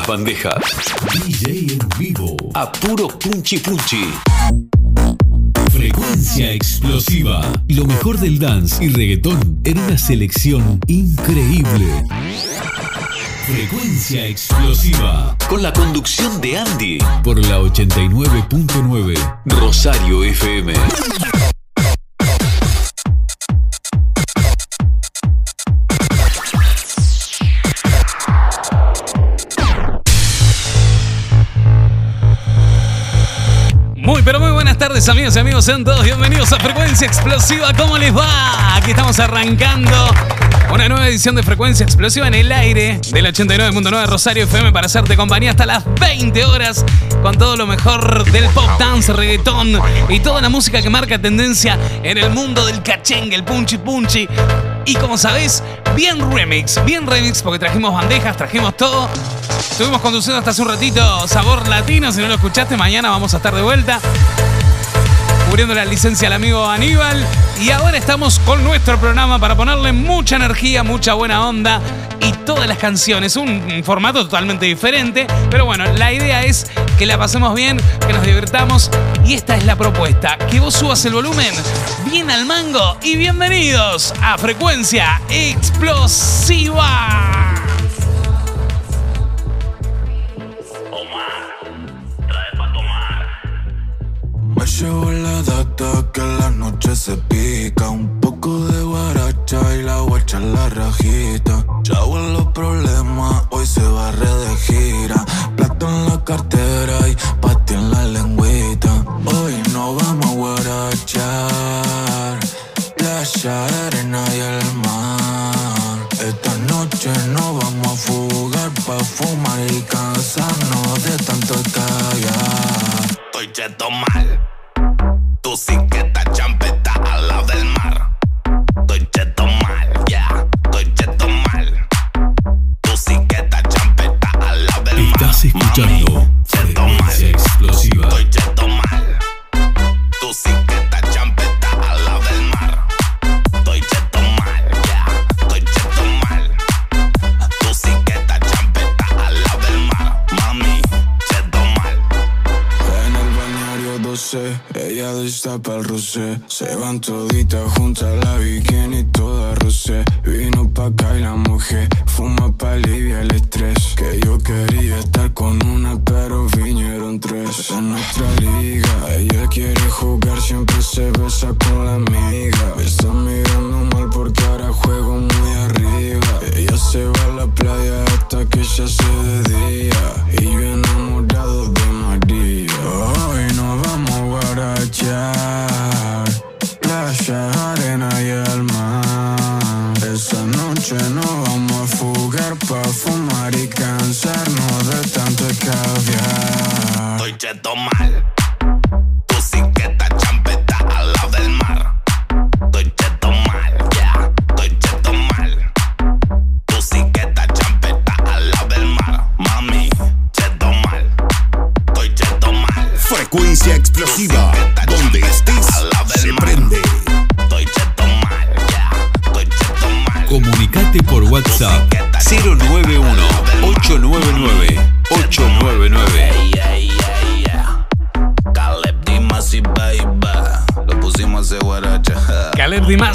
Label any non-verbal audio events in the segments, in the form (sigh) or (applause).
las bandejas. DJ en vivo. A puro punchi punchi. Frecuencia explosiva. Lo mejor del dance y reggaetón en una selección increíble. Frecuencia explosiva. Con la conducción de Andy. Por la 89.9 Rosario FM. Amigos y amigos. Sean todos bienvenidos a Frecuencia Explosiva. ¿Cómo les va? Aquí estamos arrancando una nueva edición de Frecuencia Explosiva en el aire del 89.9 Rosario FM para hacerte compañía hasta las 20 horas con todo lo mejor del pop dance, reggaetón y toda la música que marca tendencia en el mundo del cachengue, el punchi punchi. Y como sabéis, bien remix, bien remix porque trajimos bandejas, trajimos todo. Estuvimos conduciendo hasta hace un ratito Sabor Latino. Si no lo escuchaste, mañana vamos a estar de vuelta. Cubriendo la licencia al amigo Aníbal. Y ahora estamos con nuestro programa para ponerle mucha energía, mucha buena onda y todas las canciones. Un formato totalmente diferente. Pero bueno, la idea es que la pasemos bien, que nos divirtamos. Y esta es la propuesta: que vos subas el volumen bien al mango. Y bienvenidos a Frecuencia Explosiva. Me llevo la data que la noche se pica. Un poco de guaracha y la guacha en la rajita. Chavo en los problemas, hoy se barre de gira. Plato en la cartera y pati en la lengüita. Hoy no vamos a guarachar. Playa, arena y el mar. Esta noche no vamos a fugar pa' fumar y cansarnos de tanto callar. Estoy cheto mal. Tu sí que está champeta al lado del mar. Estoy cheto mal, ya. Estoy cheto mal. Tu sí que está champeta al lado del mar. Estás escuchando Cheto mal. Balneario 12, ella destapa el rosé. Se van toditas juntas, la bikini toda rosé. Vino pa' acá y la mujer, fuma pa' aliviar el estrés. Que yo quería estar con una, pero vinieron tres. En nuestra liga, ella quiere jugar, siempre se besa con la amiga. Me está mirando mal porque ahora juego muy arriba. Ella se va a la playa hasta que ya se de día. Y yo enamorado de vamos a guarachar. Playa, arena y el mar. Esa noche nos vamos a fugar pa' fumar y cansarnos de tanto caviar. Estoy cheto mal.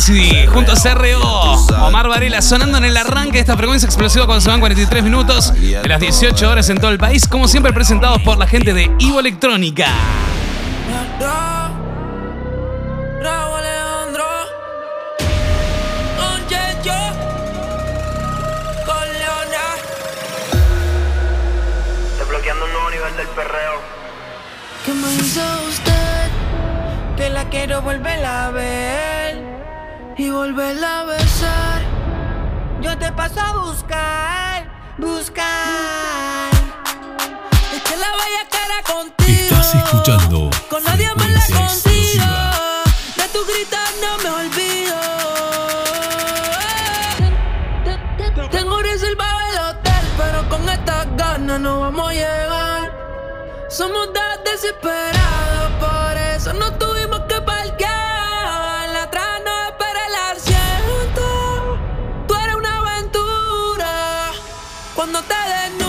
Dimasi junto a CRO. Omar Varela sonando en el arranque de esta frecuencia explosiva cuando se van 43 minutos de las 18 horas en todo el país, como siempre presentados por la gente de Ivo Electrónica. Frecuencia Explosiva. De tu gritar no me olvido. Tengo reservado el hotel Pero con estas ganas no vamos a llegar. Somos dos desesperados Por eso no tuvimos que parquear. La atrás no espera el asiento. Tú eres una aventura. Cuando te desnudo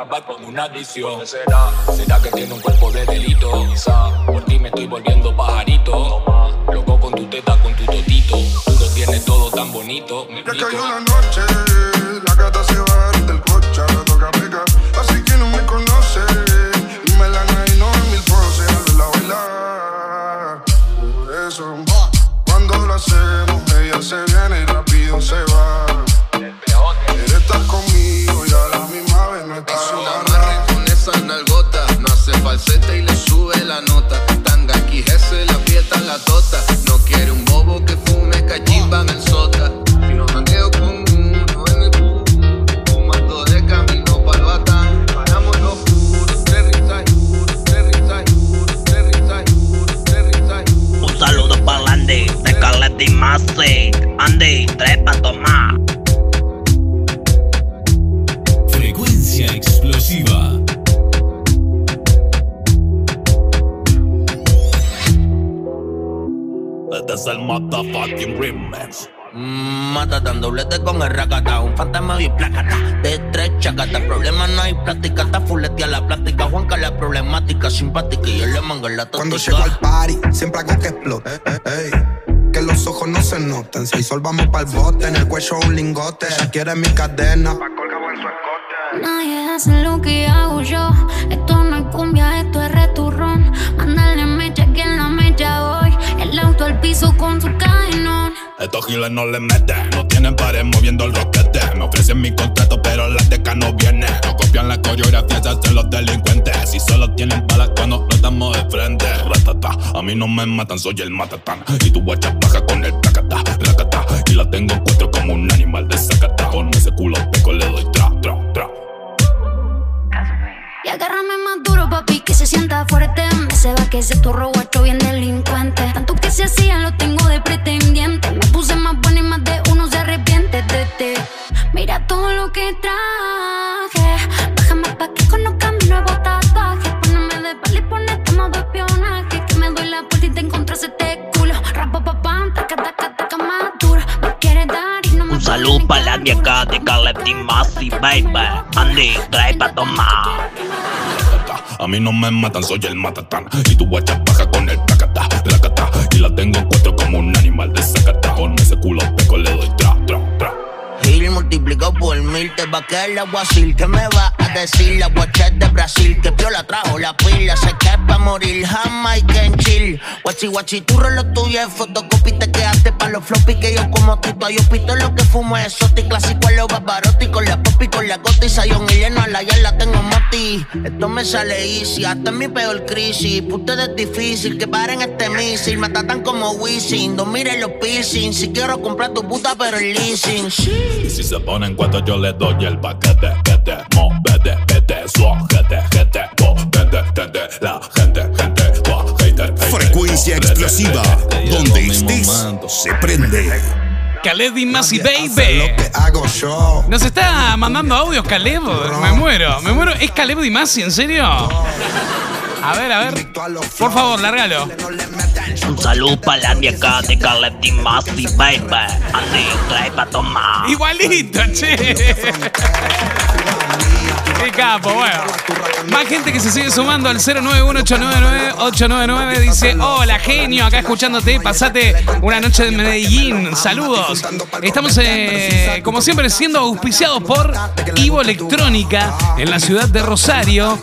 acabar con una adicción. ¿Qué será? ¿Será que tiene un cuerpo de delito? Quizá por ti me estoy volviendo pajarito. Loco con tu teta, con tu totito. Tú lo tienes todo tan bonito. Me explico. cayó la noche, tres chacata, problema no hay práctica, está fuletea la plástica. Juanca la problemática, simpática y yo le mango la tótica. Cuando llego al party, siempre hago que explote. eh, ey. Que los ojos no se noten. Si hay sol, vamos pa'l bote. En el cuello un lingote. Ella quiere mi cadena. Nadie hace lo que hago yo. Esto no es cumbia, esto es returrón. Mándale mecha que en la mecha voy. El auto al piso con su. Estos giles no le meten, no tienen pared moviendo el roquete. Me ofrecen mi contrato, pero la teca no viene. No copian la coreografía, se hacen los delincuentes. Si solo tienen balas cuando no estamos de frente. Ratata, a mí no me matan, soy el matatán. Y tu guacha baja con el tacata, racata. Y la tengo en cuatro como un animal de zacata. Con ese culo teco le doy tra, tra, tra. Y agárrame más duro, papi, que se sienta fuerte. Me se va que ese turro guacho bien delincuente. Tanto que se hacían, lo de Carlet y Masi, baby. Andy, tres para tomar. A mí no me matan, soy el matatán. Y tu guacha baja con el tacata, racata. Y la tengo en cuatro como un animal de zacata. Con ese culo teco le doy tra, tra, tra. Gil multiplicado por mil te va a quedar el aguacil ¿Qué me va a decir la guachet de Brasil? Que piola trajo la pila, se que pa' morir Jamaica en chill Guachi guachi, tú lo tuyo es fotocopy Te quedaste pa' los floppy que yo como tito Yo pito lo que fumo es exotic Clásico a los barbarotti Con la popi, con la gota y sayón y lleno a la ya la tengo moti Esto me sale easy, hasta en mi peor crisis ustedes es difícil que paren este misil Me tratan como Wisin, no miren los piercing Si quiero comprar tu puta pero el leasing Y si se ponen cuatro, yo le doy el paquete. Que te vete, po, vete, vete, la gente, gente, hater, hater, Frecuencia explosiva, donde estés, se prende. Caleb y Masi Baby. Hago yo. Nos está mandando audios Caleb. Me muero, me muero. ¿Es Caleb y Masi, en serio? A ver, a ver. Por favor, largalo. Un saludo para la acá de Caleb Masti, baby. Andy, trae para tomar. Igualito, che. Qué capo, bueno. Más gente que se sigue sumando al 091-899-899 dice, hola genio, acá escuchándote, pasate una noche de Medellín, saludos. Estamos, eh, como siempre, siendo auspiciados por Ivo Electrónica en la ciudad de Rosario.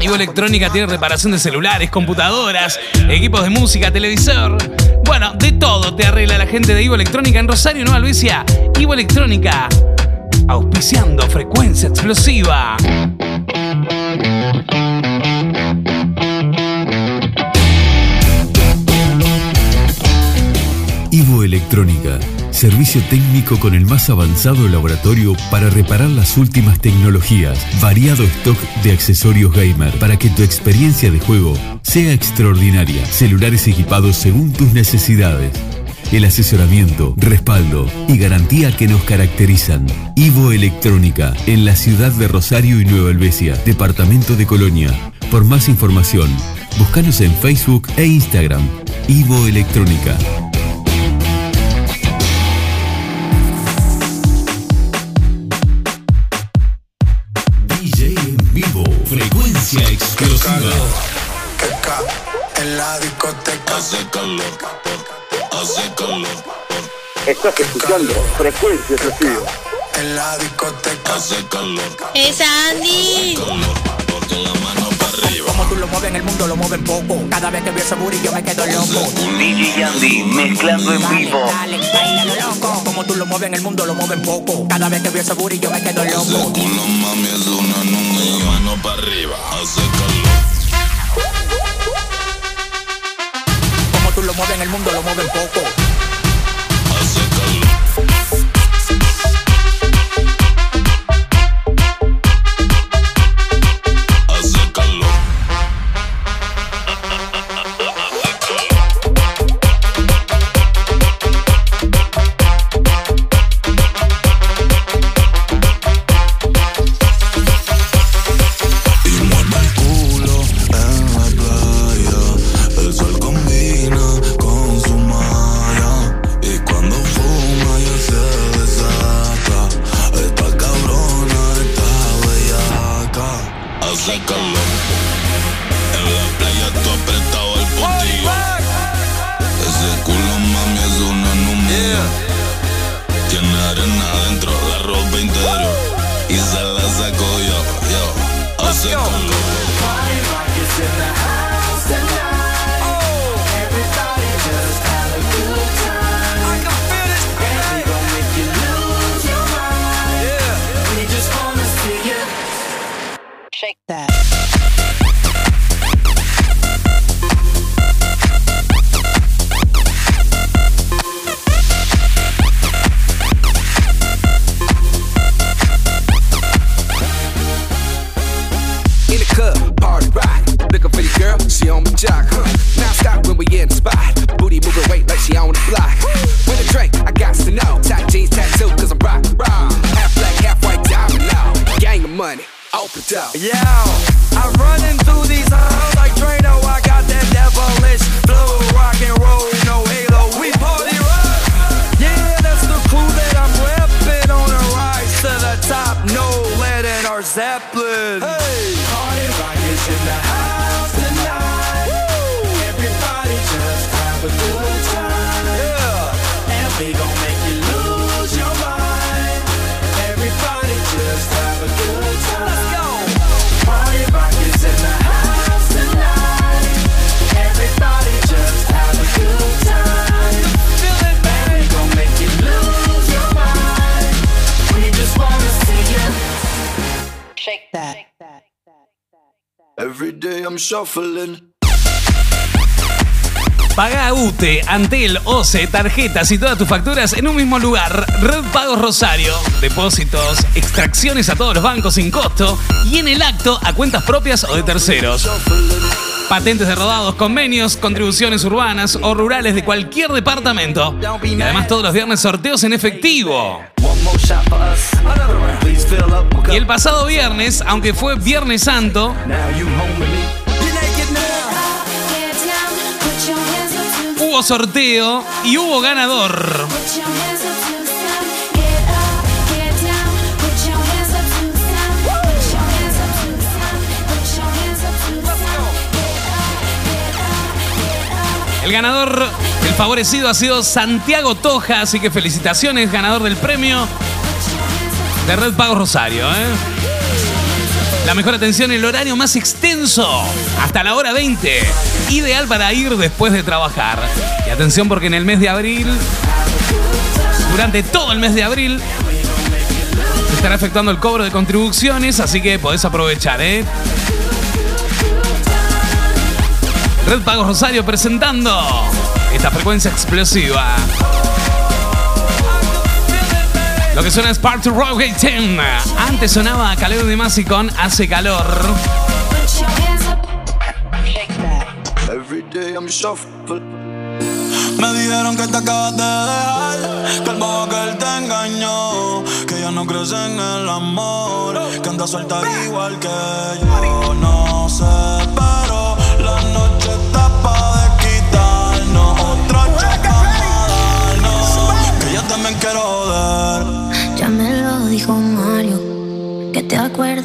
Ivo Electrónica tiene reparación de celulares, computadoras, equipos de música, televisor. Bueno, de todo te arregla la gente de Ivo Electrónica en Rosario, Nueva Luisa. Ivo Electrónica auspiciando frecuencia explosiva. Ivo Electrónica, servicio técnico con el más avanzado laboratorio para reparar las últimas tecnologías, variado stock de accesorios gamer para que tu experiencia de juego sea extraordinaria, celulares equipados según tus necesidades el asesoramiento, respaldo y garantía que nos caracterizan. Ivo Electrónica, en la ciudad de Rosario y Nueva Helvecia, departamento de Colonia. Por más información, búscanos en Facebook e Instagram. Ivo Electrónica. DJ en vivo, frecuencia explosiva. En la discoteca hace calor. Estás escuchando Frecuencia Explosiva. En la discoteca hace calor. Es Andy. Con la mano para arriba. Como tú lo mueves en el mundo, lo mueven poco. Cada vez que veo ese booty yo me quedo loco. DJ Andy, mezclando en vivo. Dale, bailalo loco. Como tú lo mueves en el mundo, lo mueven poco. Cada vez que veo ese booty yo me quedo Ese loco. culo mami es una nube. Mano para arriba, hace calor. Lo mueves en el mundo, lo mueven poco. Paga UTE, Antel, OCE, tarjetas y todas tus facturas en un mismo lugar. Red Pagos Rosario. Depósitos, extracciones a todos los bancos sin costo y en el acto a cuentas propias o de terceros. Patentes de rodados, convenios, contribuciones urbanas o rurales de cualquier departamento. Y además todos los viernes sorteos en efectivo. Y el pasado viernes, aunque fue Viernes Santo, hubo sorteo y hubo ganador. El ganador, el favorecido ha sido Santiago Toja, así que felicitaciones, ganador del premio de Red Pago Rosario. ¿eh? La mejor atención, el horario más extenso, hasta la hora 20. Ideal para ir después de trabajar. Y atención porque en el mes de abril, durante todo el mes de abril, se estará efectuando el cobro de contribuciones, así que podés aprovechar, ¿eh? Red Pagos Rosario presentando esta frecuencia explosiva. Lo que suena es Part to Rock 10. Antes sonaba Calero de Masi con Hace Calor. Me dijeron que te acabas de dejar, que el bobo que él te engañó, que ya no crees en el amor, que anda suelta igual que yo. No pero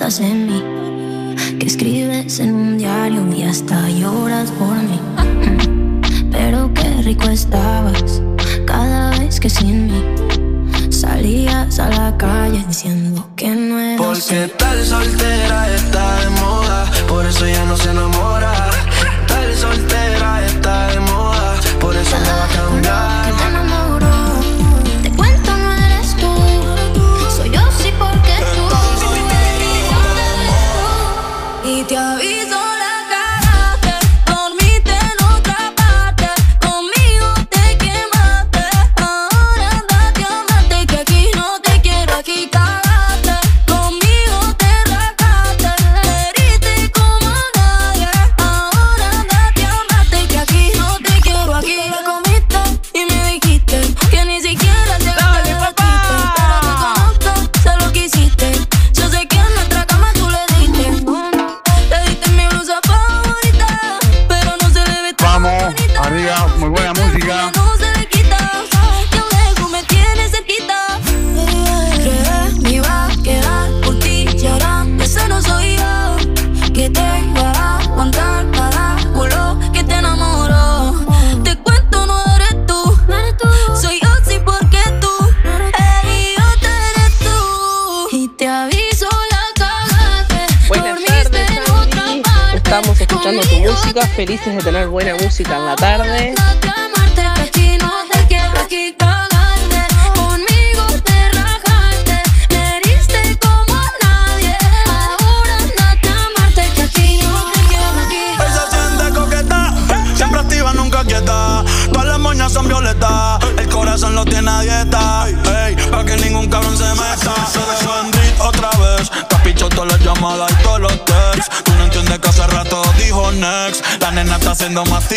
acuerdas de mí, que escribes en un diario y hasta lloras por mí. (laughs) Pero qué rico estabas cada vez que sin mí salías a la calle diciendo que no era Porque tal soltera está de moda, por eso ya no se enamora. Tal soltera está de moda, por eso felices de tener buena música en la tarde.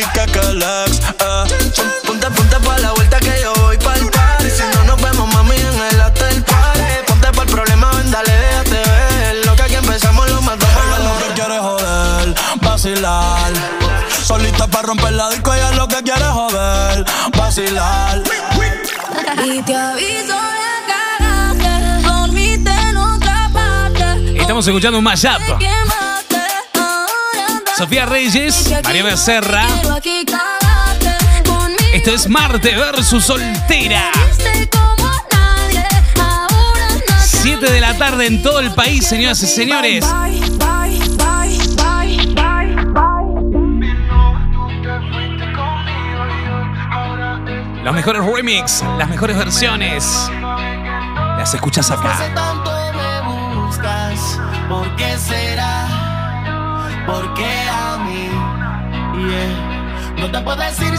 El ex. Eh. Ponte, ponte pa' la vuelta que yo voy pa'l party. Si no nos vemos, mami, en el after party. Ponte pa' el problema, ven, dale, déjate ver. Lo que aquí empezamos lo matamos. Ella lo que quiere joder, vacilar. Solita para romper la disco, ella lo que quiere joder, vacilar. Y te aviso la cagaste, dormiste en otra parte. Estamos escuchando un mashup. Quiero, aquí cagaste. Conmigo Esto es Marte versus Soltera. heriste como nadie. Ahora andate 7 de la tarde en todo el país, señoras y señores. Los mejores remix, las mejores versiones. Las escuchas acá. ¿por qué será? ¿Por qué. No te puedo decir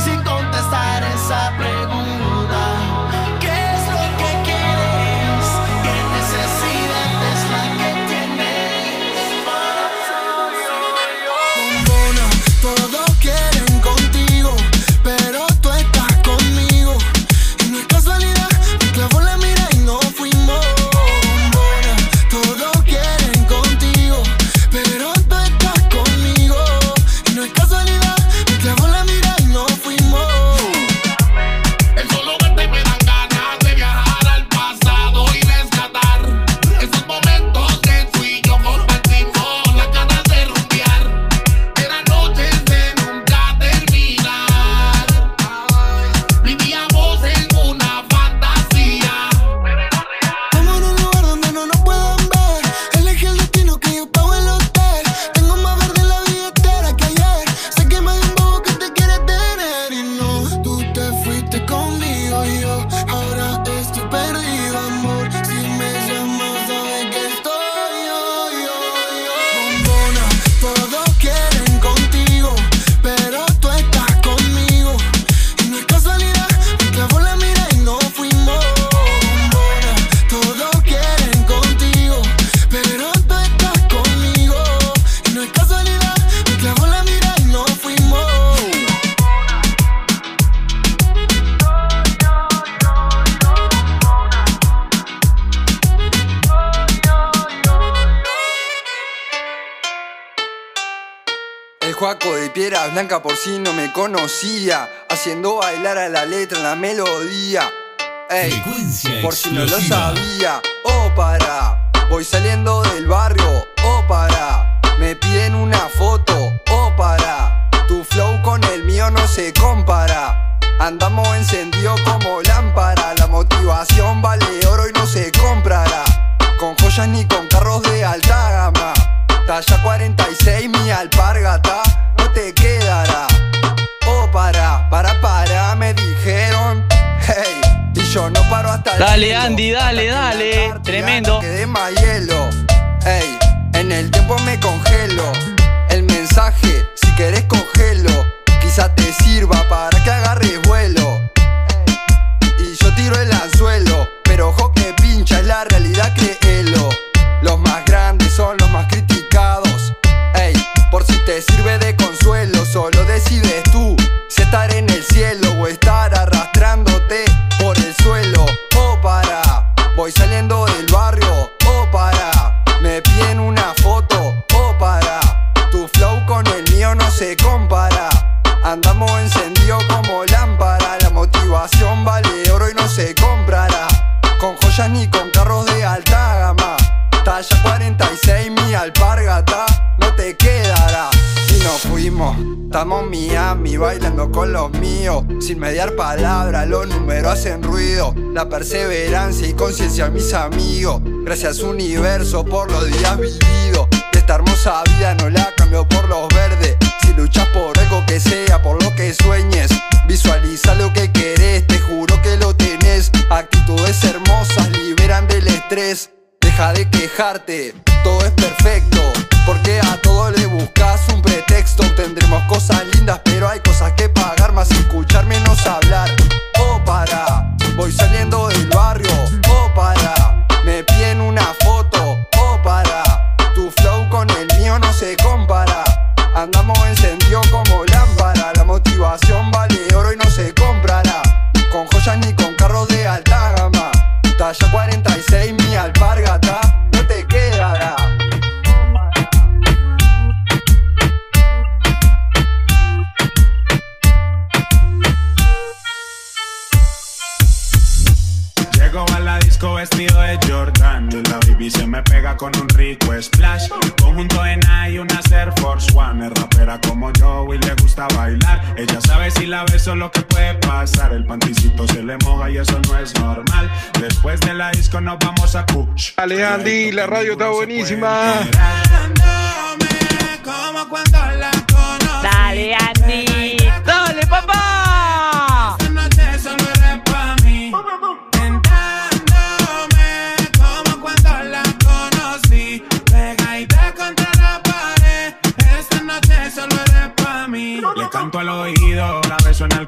conocía. Haciendo bailar a la letra la melodía. Ey, Frecuencia por si no lo explosiva. sabía. Oh, para. Voy saliendo del barrio. Dale. Andy, dale, dale. Tremendo. Que de más hielo. Ey, en el tiempo me congelo. El mensaje, si querés cogelo. Quizá te sirva para Sin mediar palabra, los números hacen ruido. La perseverancia y conciencia, mis amigos. Gracias, universo, por los días vividos. Esta hermosa vida no la cambio por los verdes. Si luchas por algo que sea, por lo que sueñes, visualiza lo que querés, te juro que lo tenés. Actitudes hermosas liberan del estrés. Deja de quejarte, todo es perfecto. Porque a todo le buscas un pretexto. Tendremos cosas lindas, splash. Conjunto en y una Air Force One. Es rapera como yo y le gusta bailar. Ella sabe si la beso lo que puede pasar. El panticito se le moja y eso no es normal. Después de la disco nos vamos a Kush. Dale, Andy, la radio está buenísima. Dale, Andy.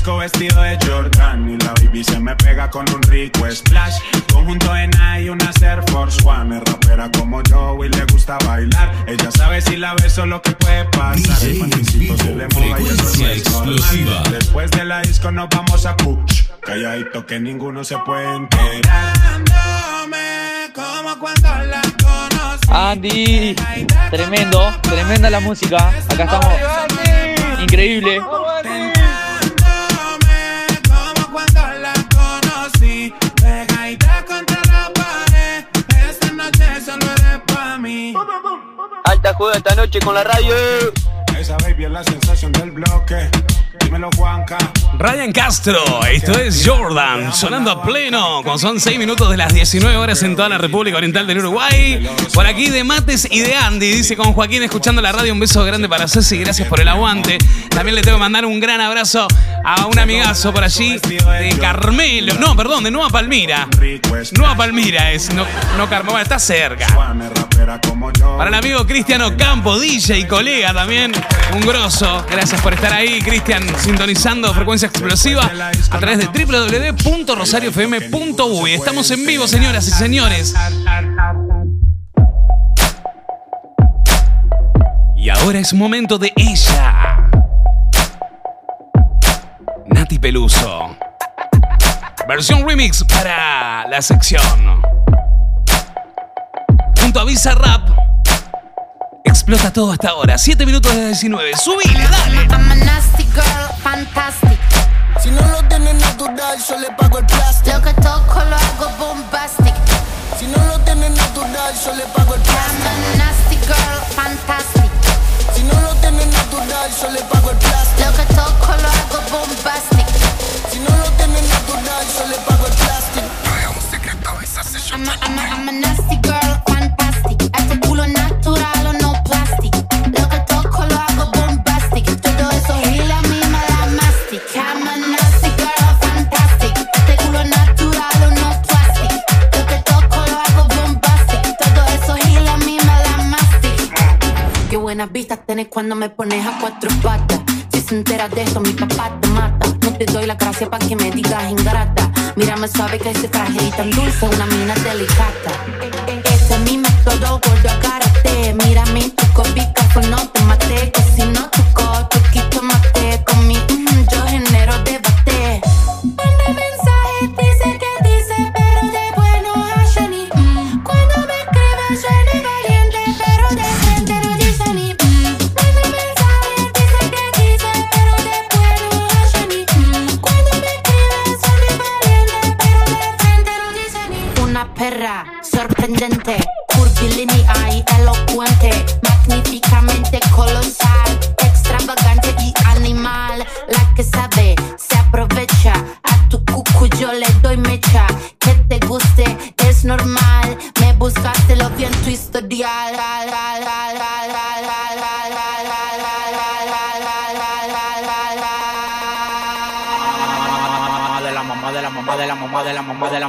disco vestido de Jordan y la baby se me pega con un rico splash. Conjunto en y una Air Force One. Es rapera como yo y le gusta bailar. Ella sabe si la beso lo que puede pasar. El panticito se le moja y eso no frecuencia es normal. explosiva. Después de la disco nos vamos a Kush. Calladito que ninguno se puede enterar. Dándome como cuando la conocí. Andy, tremendo, tremenda la música. Acá estamos. Increíble. Alta juega esta noche con la radio. Esa baby es la sensación del bloque. Ryan Castro, esto es Jordan, sonando a pleno, cuando son 6 minutos de las 19 horas en toda la República Oriental del Uruguay. Por aquí de Mates y de Andy, dice con Joaquín escuchando la radio, un beso grande para Ceci, gracias por el aguante. También le tengo que mandar un gran abrazo a un amigazo por allí de Carmelo, no, perdón, de Nueva Palmira. Nueva Palmira es, no, no Carmelo, está cerca. Para el amigo Cristiano Campo, DJ y colega también, un grosso. Gracias por estar ahí, Cristian, sintonizando frecuencia explosiva a través de www.rosariofm.uy. Estamos en vivo, señoras y señores. Y ahora es momento de ella. Nati Peluso. Versión remix para la sección. Junto a Visa Rap. Explota todo hasta ahora. 7 minutos de 19. Subile, dale. fantastic. Si no lo tienes natural, yo le pago el plástico. Lo que toco lo hago bombastic. Si no lo tienes natural, yo le pago el plástico. I'm a nasty girl, fantastic. Si no lo tienes natural, yo le pago el plástico. Lo que toco lo hago bombastic. Si no lo tienes natural, yo le pago el plástico. No es un secreto, esa sesión. I'm a, I'm a, I'm a nasty girl, fantastic. buenas vistas tenés cuando me pones a cuatro patas. Si se enteras de eso, mi papá te mata. No te doy la gracia para que me digas ingrata. Mírame suave que ese traje y tan dulce, una mina delicata. Ese mime todo gordo a karate. Mírame tu copica, no te maté, que si no tu cote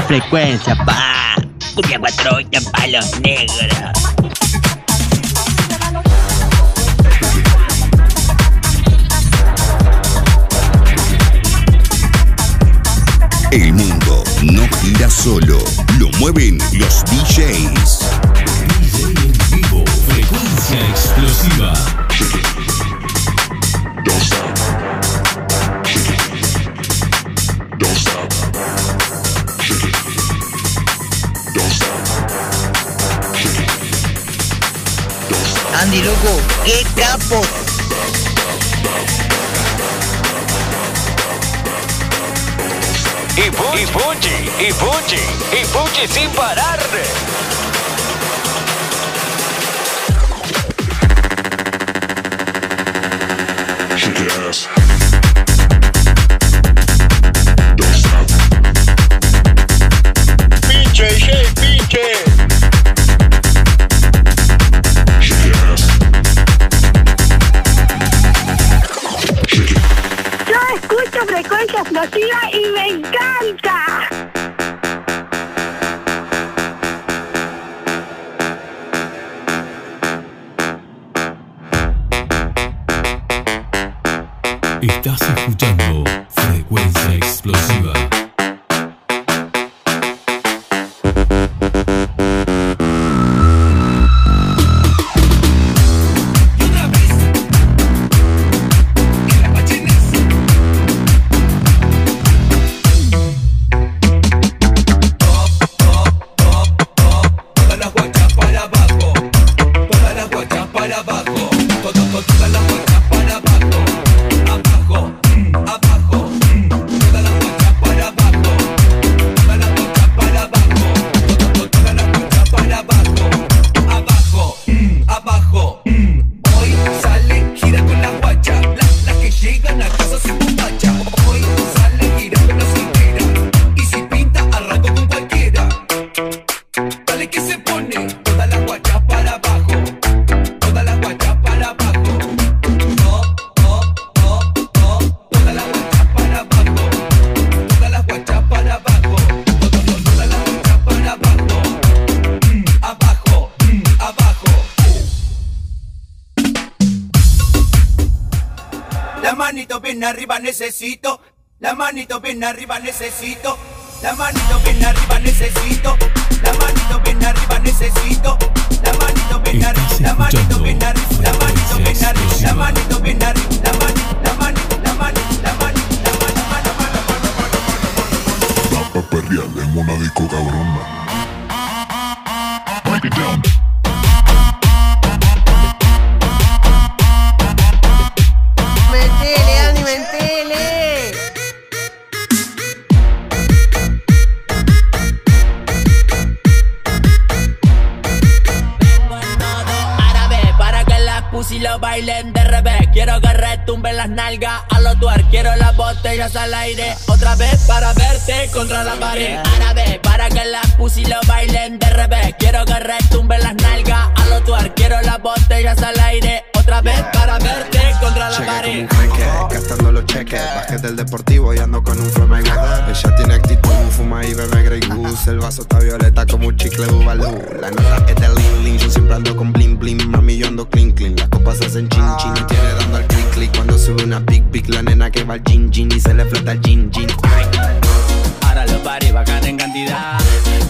Frecuencia, pa. Cumbia cuatro olla en palos negros. El mundo no gira solo, lo mueven los DJs. DJ en vivo, frecuencia explosiva. Loco, qué capo. Y, pu y Pucci, y Pucci, y Pucci sin parar. Arriba necesito. La manito bien arriba necesito. La manito bien arriba necesito. La manito bien arriba necesito. La manito bien arriba. La manito bien arriba. La manito bien arriba. La manito bien arriba. La manito, la manito, la manito, la manito, la manito. En una disco cabrona. Break it down. Las nalgas a los tuer. Quiero las botellas al aire otra vez para verte contra la pared. Árabe para que las pussy lo bailen de revés. Quiero que retumben las nalgas a los tuer. Quiero las botellas al aire otra vez para verte contra la como pared. un jeque, gastando los cheques. Bajé del deportivo y ando con un God. Ella tiene actitud, fuma y bebe Grey Goose. El vaso está violeta como un chicle Bubalú. La nota es de Lin Lin, yo siempre ando con bling bling. Mami, yo ando clean clean. Las copas hacen chin chin tiene dando al click click. Cuando sube una big big, la nena que va al gin gin y se le flota el gin gin. Ahora los paris bajan en cantidad.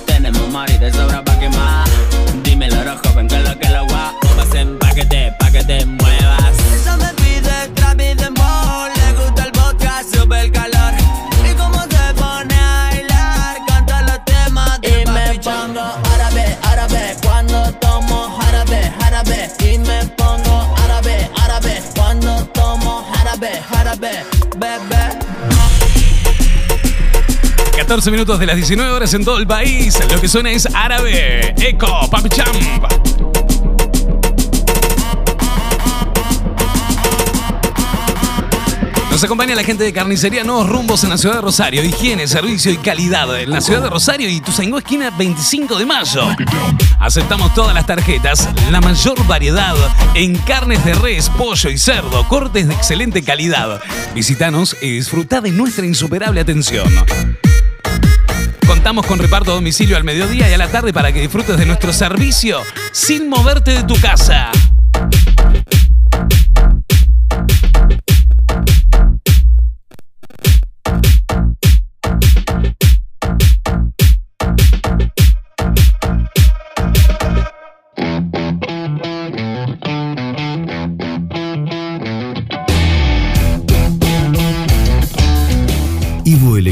Tenemos mari de sobra pa' quemar. Dímelo, rojo, ven con lo que lo guapo. Pasen pa' que te, pa' que te muevas. 14 minutos de las 19 horas en todo el país. Lo que suena es árabe. Eco, Papi Champ. Nos acompaña la gente de Carnicería Nuevos Rumbos en la ciudad de Rosario. Higiene, servicio y calidad en la ciudad de Rosario y Tuzangó esquina 25 de mayo. Aceptamos todas las tarjetas, la mayor variedad en carnes de res, pollo y cerdo, cortes de excelente calidad. Visítanos y disfruta de nuestra insuperable atención. Contamos con reparto a domicilio al mediodía y a la tarde para que disfrutes de nuestro servicio sin moverte de tu casa.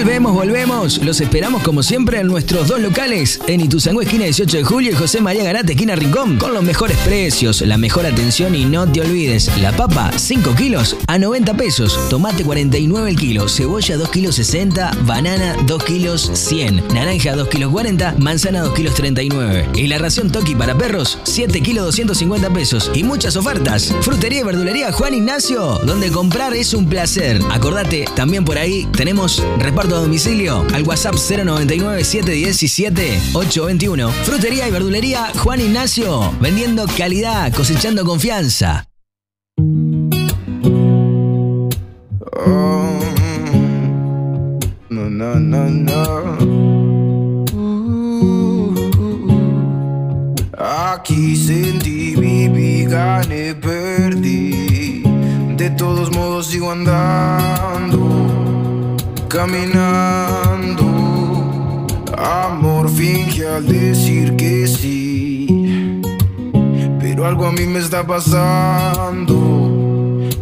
Volvemos, volvemos. Los esperamos como siempre en nuestros dos locales, en Ituzaingó, esquina 18 de julio, y José María Garate, esquina Rincón, con los mejores precios, la mejor atención y no te olvides, la papa 5 kilos a 90 pesos, tomate 49 el kilo, cebolla 2 kilos 60, banana 2 kilos 100, naranja 2 kilos 40, manzana 2 kilos 39. Y la ración Toki para perros 7 kilos 250 pesos y muchas ofertas. Frutería y verdulería Juan Ignacio, donde comprar es un placer. Acordate, también por ahí tenemos reparto a domicilio al WhatsApp 099 717 821. Frutería y verdulería Juan Ignacio, vendiendo calidad, cosechando confianza. No, no, no, no. Aquí sentí vida, gané, perdí. De todos modos sigo andando, caminando. Amor finge al decir que sí. Pero algo a mí me está pasando.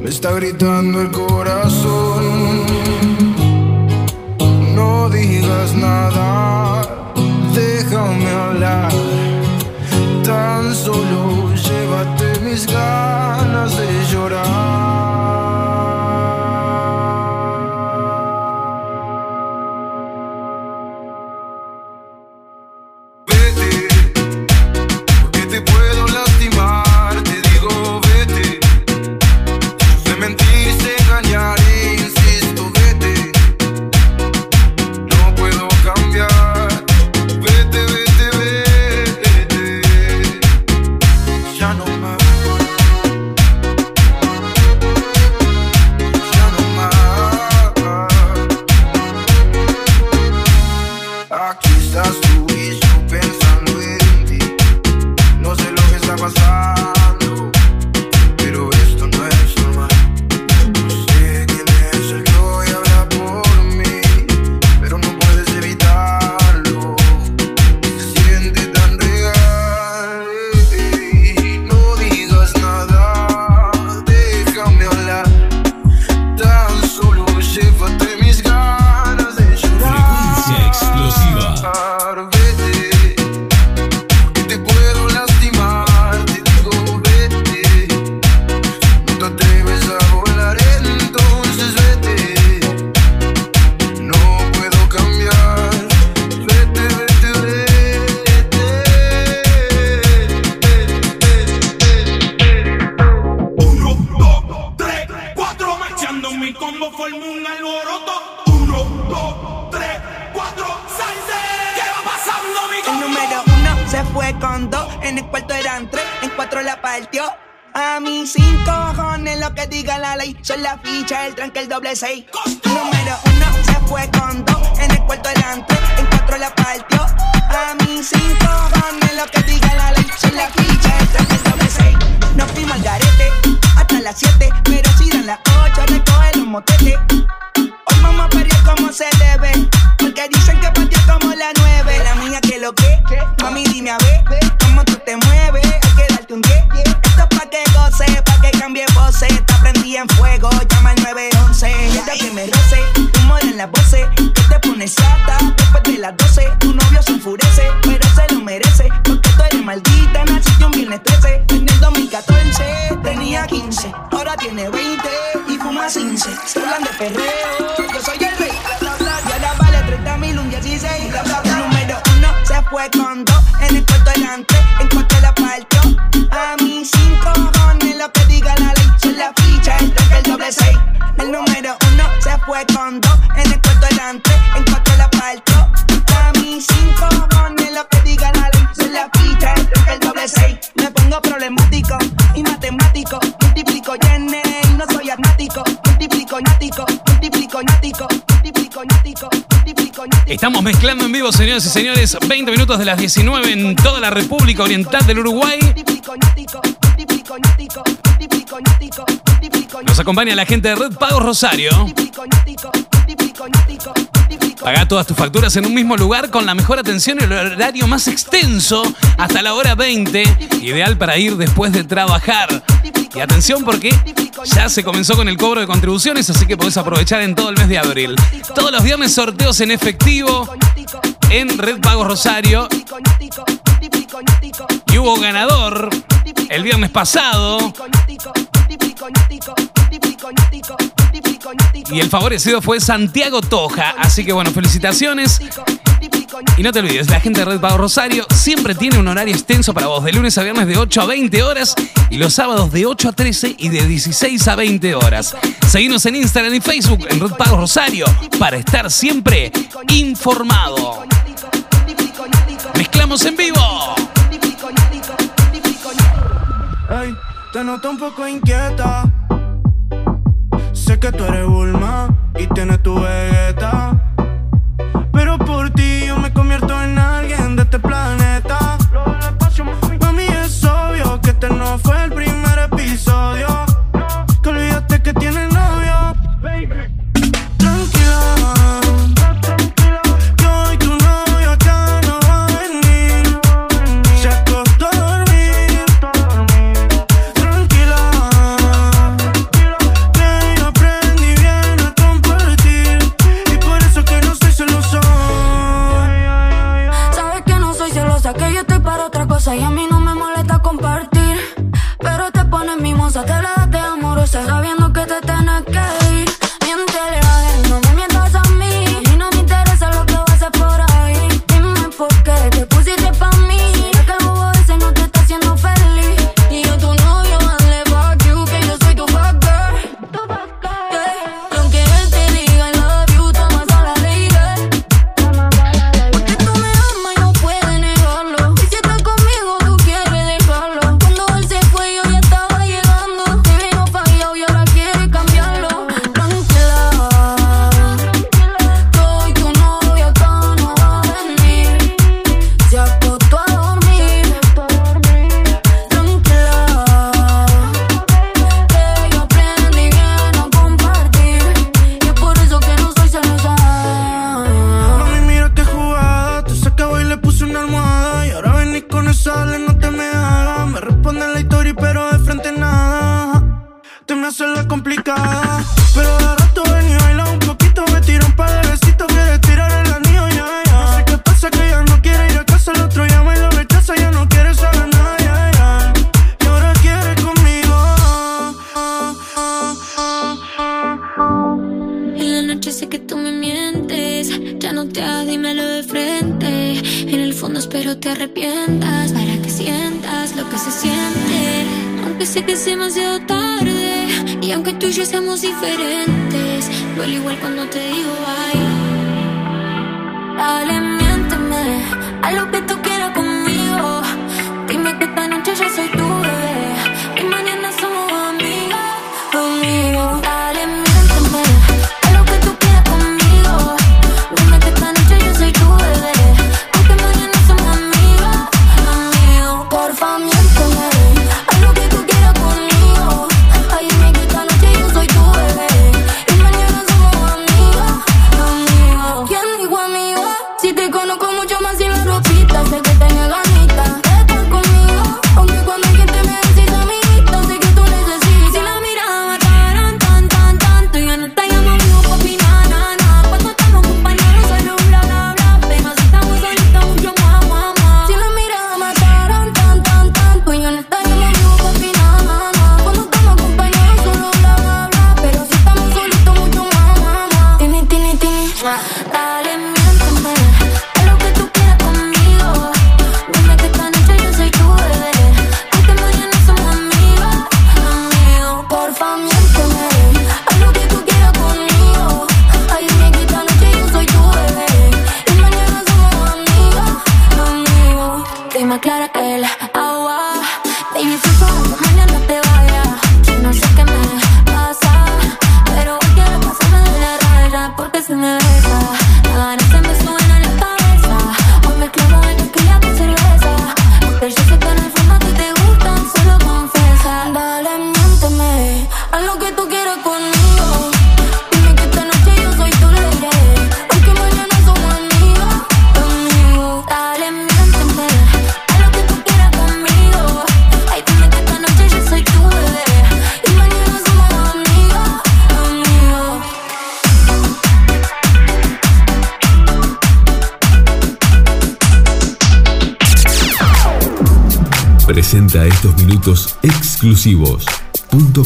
Me está gritando el corazón. No digas nada, déjame hablar. Tan solo llévate mis ganas de En el cuarto delante, en cuarto la partió. A mí cinco cojones lo que diga la ley. Son la ficha, el el doble seis. El número uno se fue con dos. Estamos mezclando en vivo, señores y señores, 20 minutos de las 19 en toda la República Oriental del Uruguay. Nos acompaña la gente de Red Pagos Rosario. Paga todas tus facturas en un mismo lugar con la mejor atención y el horario más extenso hasta la hora 20, ideal para ir después de trabajar. Y atención porque ya se comenzó con el cobro de contribuciones, así que podés aprovechar en todo el mes de abril. Todos los viernes sorteos en efectivo en Red Pagos Rosario. Y hubo ganador el viernes pasado. Y el favorecido fue Santiago Toja. Así que bueno, felicitaciones. Y no te olvides, la gente de Red Pago Rosario siempre tiene un horario extenso para vos, de lunes a viernes de 8 a 20 horas y los sábados de 8 a 13 y de 16 a 20 horas. Seguimos en Instagram y Facebook en Red Pago Rosario para estar siempre informado. Mezclamos en vivo. Ay, te noto un poco inquieta Sé que tú eres Bulma y tienes tu Vegeta. Pero por ti yo me convierto en alguien de este planeta.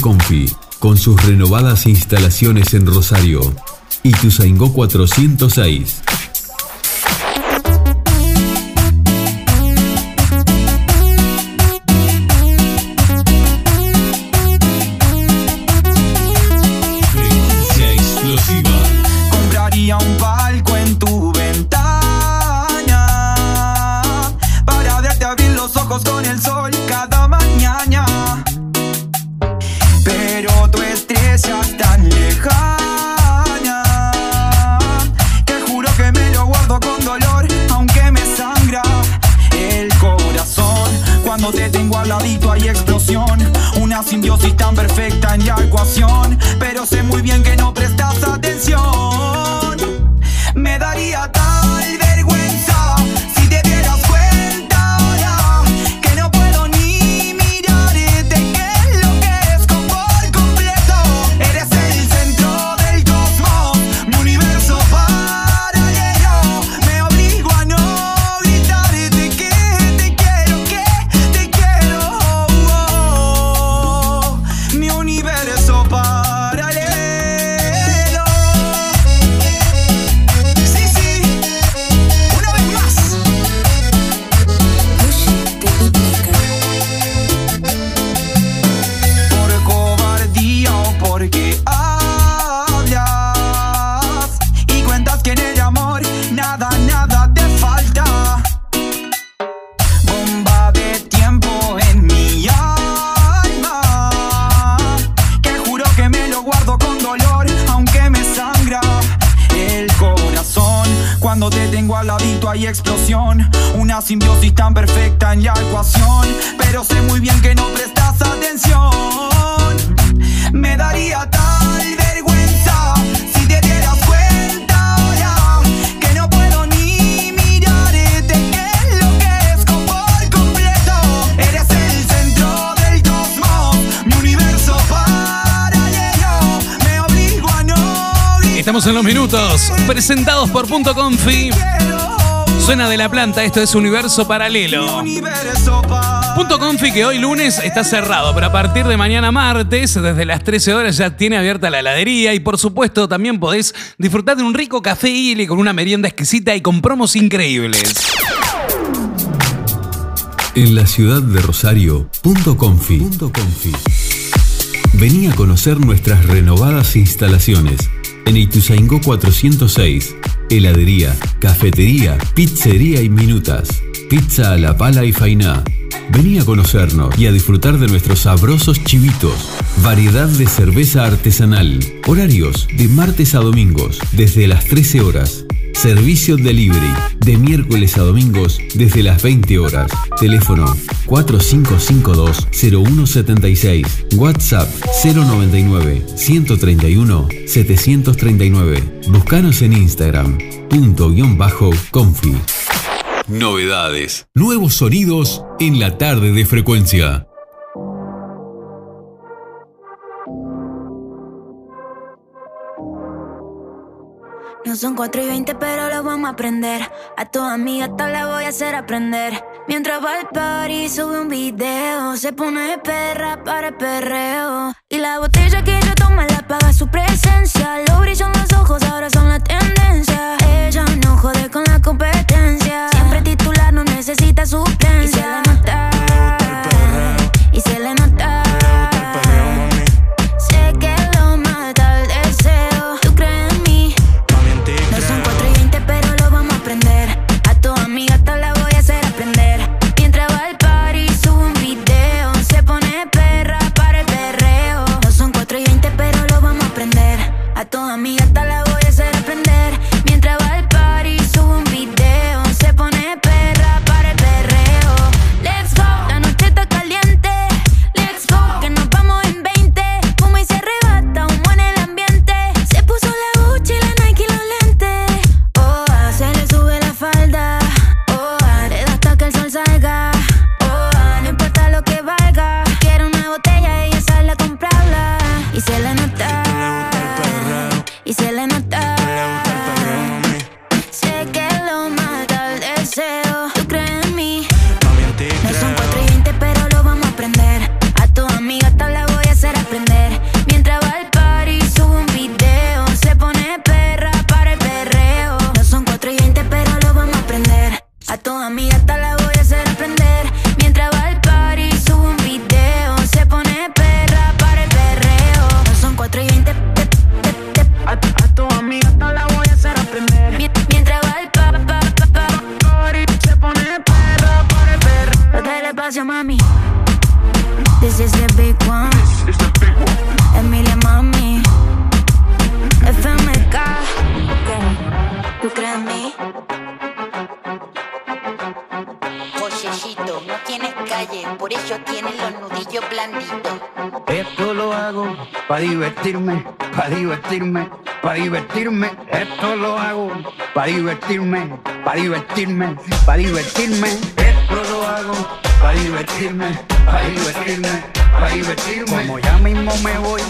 Confi, con sus renovadas instalaciones en Rosario. Ituzaingó 406. Presentados por Punto Confi. Suena de la planta, esto es Universo Paralelo. Punto Confi que hoy lunes está cerrado, pero a partir de mañana martes, desde las 13 horas ya tiene abierta la heladería y por supuesto también podés disfrutar de un rico café Ili con una merienda exquisita y con promos increíbles. En la ciudad de Rosario, Punto. Punto Confi. Vení a conocer nuestras renovadas instalaciones en Ituzaingó 406. Heladería, cafetería, pizzería y minutas. Pizza a la pala y fainá. Vení a conocernos y a disfrutar de nuestros sabrosos chivitos. Variedad de cerveza artesanal. Horarios de martes a domingos desde las 13 horas. Servicio delivery de miércoles a domingos desde las 20 horas. Teléfono 4552-0176. WhatsApp 099-131-739. Buscanos en Instagram. Punto bajo confi. Novedades. Nuevos sonidos en la tarde de frecuencia. No son 4 y 20, pero lo vamos a aprender. A tu amiga tal la voy a hacer aprender. Mientras va al party, sube un video. Se pone perra para el perreo. Y la botella que ella toma la paga su presencia. Lo brillan los ojos, ahora son la tendencia. Ella no jode con la competencia. Siempre titular, no necesita suplencia. Y se le nota. Y se le nota. Divertirme, para divertirme, para divertirme. Esto lo hago para divertirme, para divertirme, para divertirme. Como ya mismo me voy,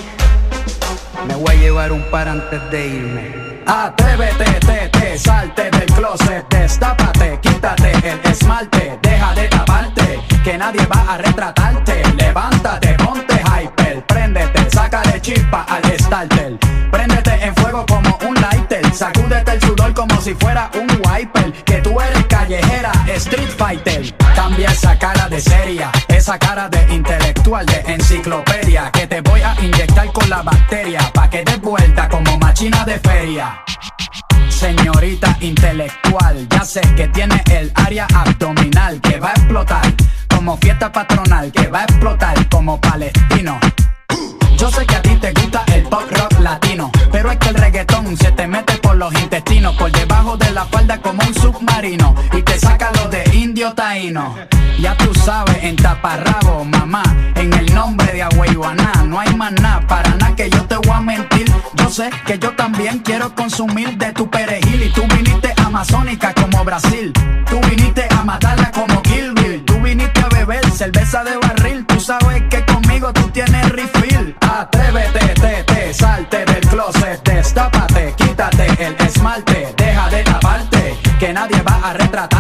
me voy a llevar un par antes de irme. Atrévete, te, te, salte del closet, destápate, quítate el esmalte, deja de taparte, que nadie va a retratarte. Como si fuera un wiper. Que tú eres callejera, street fighter. Cambia esa cara de seria, esa cara de intelectual, de enciclopedia. Que te voy a inyectar con la bacteria, pa' que des vuelta como machina de feria. Señorita intelectual, ya sé que tiene el área abdominal que va a explotar como fiesta patronal, que va a explotar como palestino. Yo sé que a ti te gusta el pop rock latino, pero es que el reggaetón se te mete por debajo de la falda como un submarino y te saca lo de indio taíno. Ya tú sabes, en taparrabo, mamá, en el nombre de Agüeyuaná, no hay más nada, para nada que yo te voy a mentir. Yo sé que yo también quiero consumir de tu perejil y tú viniste amazónica como Brasil, tú viniste a matarla como Kill Bill, tú viniste a beber cerveza de barril, tú sabes que conmigo tú tienes refill. Atrévete, te, te, salte nadie va a retratarte.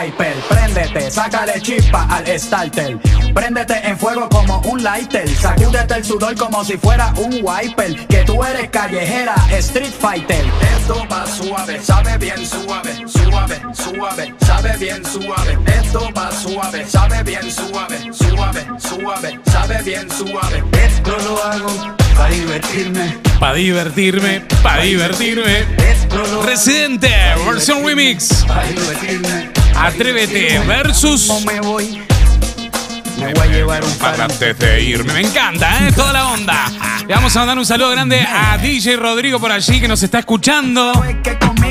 Hyper, préndete, sácale chispa al starter. Préndete en fuego como un lighter, sacúdete el sudor como si fuera un wiper. Que tú eres callejera, street fighter. Esto va suave, sabe bien suave, suave, suave, sabe bien suave. Esto va suave, sabe bien suave, suave, suave, sabe bien suave. Esto lo hago para divertirme. Para divertirme, para divertirme. Residente, versión remix. Divertirme. Atrévete versus. me voy. Me voy a llevar un par antes de irme. Me encanta, ¿eh? Toda la onda. Le vamos a mandar un saludo grande a DJ Rodrigo por allí que nos está escuchando.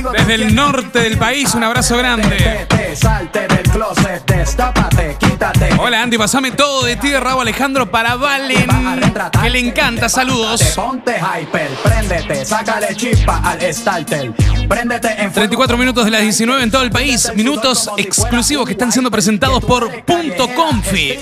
Desde el norte del país, un abrazo grande. Salte del closet, destápate, quítate. Hola Andy, pasame todo de ti de Raúl Alejandro para Valen. Que le encanta, saludos. Ponte hyper, préndete, sácale chispa al starter. Préndete en 34 minutos de las 19 en todo el país. Minutos exclusivos que están siendo presentados por Punto Confi.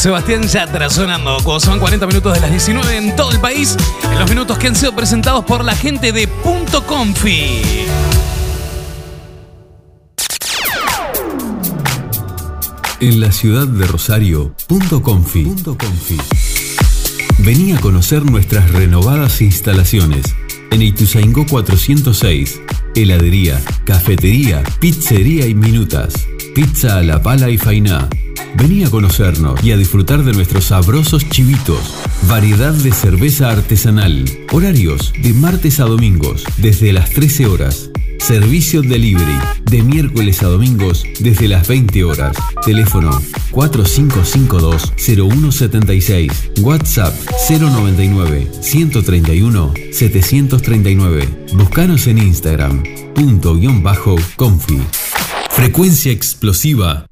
Sebastián Yatra sonando. Son 40 minutos de las 19 en todo el país, en los minutos que han sido presentados por la gente de Punto Confi. En la ciudad de Rosario, Punto Confi. Vení a conocer nuestras renovadas instalaciones en Ituzaingó 406. Heladería, cafetería, pizzería y minutas. Pizza a la pala y fainá. Vení a conocernos y a disfrutar de nuestros sabrosos chivitos. Variedad de cerveza artesanal. Horarios de martes a domingos desde las 13 horas. Servicio delivery de miércoles a domingos desde las 20 horas. Teléfono 4552-0176. WhatsApp 099-131-739. Buscanos en Instagram. Punto guion bajo confi. Frecuencia explosiva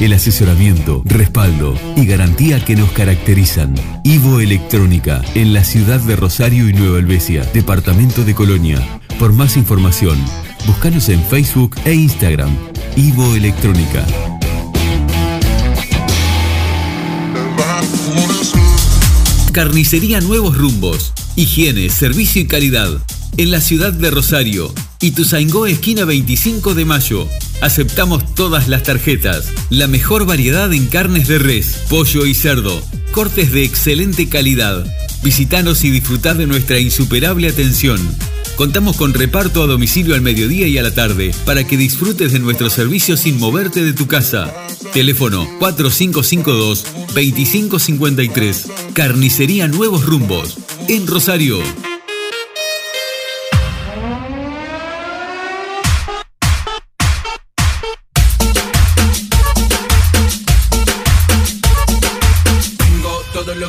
El asesoramiento, respaldo y garantía que nos caracterizan. Ivo Electrónica, en la ciudad de Rosario y Nueva Helvecia, departamento de Colonia. Por más información, búscanos en Facebook e Instagram. Ivo Electrónica. Carnicería Nuevos Rumbos. Higiene, servicio y calidad. En la ciudad de Rosario. Ituzaingó, esquina 25 de mayo. Aceptamos todas las tarjetas. La mejor variedad en carnes de res, pollo y cerdo. Cortes de excelente calidad. Visítanos y disfrutad de nuestra insuperable atención. Contamos con reparto a domicilio al mediodía y a la tarde para que disfrutes de nuestro servicio sin moverte de tu casa. Teléfono 4552-2553. Carnicería Nuevos Rumbos. En Rosario.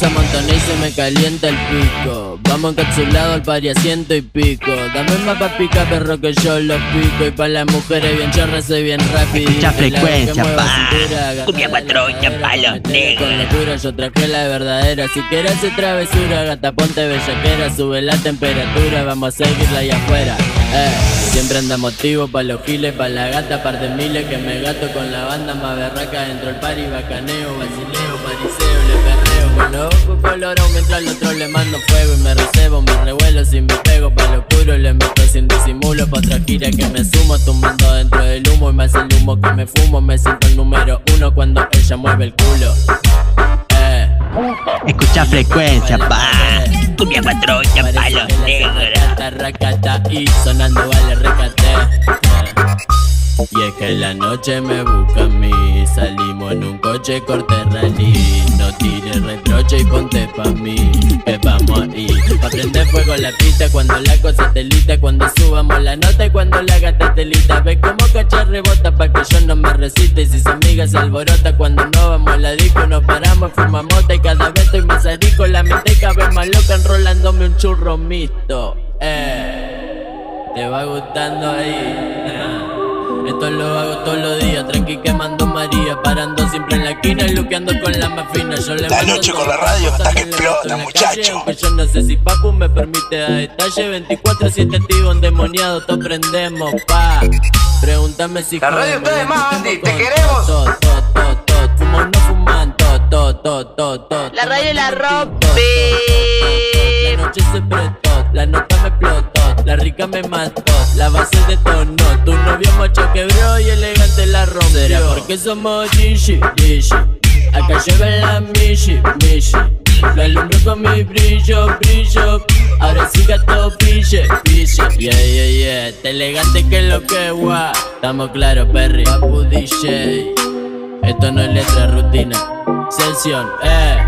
se amontona y se me calienta el pico. Vamos encapsulado al pari a ciento y pico. Dame más pa' pica perro que yo los pico. Y pa' las mujeres bien chorras soy bien rápido. Escucha frecuencia, pa. Cumbia patroña, palo Con negro. locura yo traje la verdadera Si quieres hacer travesura, gata ponte bellaquera Sube la temperatura, vamos a seguirla allá afuera eh, Siempre anda motivo pa' los giles, pa' la gata Par de miles que me gato con la banda más berraca Dentro el party, bacaneo, vacileo, pariseo, Con los ojos colorados mientras al otro le mando fuego Y me recebo, me revuelo si me pego pa' lo oscuro Le meto sin disimulo pa' otra gira que me sumo Tumbando dentro del humo y más el humo que me fumo Me siento el número uno cuando ella mueve el culo Eh. Escucha frecuencia, pa. Cumbia patroña, palo negro. Racata, racata y sonando vale recate. Y es que la noche me busca a mí. Salimos en un coche corte rally. No tires reproche y ponte pa' mí. Que vamos ahí Pa' prender fuego la pista. Cuando la cosa telita Cuando subamos la nota y cuando la gata telita Ve como cacha rebota pa' que yo no me resiste. Y si su amiga se alborota. Cuando no vamos a la disco Nos paramos, fumamos Y cada vez estoy más arico La mente cabe más loca Enrolándome un churro mixto. Eh Te va gustando ahí esto lo hago todos los días, tranqui quemando María Parando siempre en la esquina y luqueando con la más fina. Yo le La noche con la radio hasta que explota, en la muchacho. calle, Aunque yo no sé si Papu me permite a detalle 24-7 activo endemoniado, todos prendemos, pa. Pregúntame si La radio está de más, Andy, te queremos. Todo, todo, todo, todo, fumo no fuman, La radio la rompe. La noche se prestó, la nota me explotó, la rica me mató, la base detonó, tu novio macho quebró y elegante la rompió. ¿Será porque somos Gishi, Gishi? Acá lleva la Mishi, Mishi. Lo alumbro con mi brillo, brillo. Ahora sí gato pille, pille. Yeah, yeah, yeah. Este elegante que lo que gua. Estamos claros, Perry. Papu DJ. Esto no es letra rutina. Sesión, eh.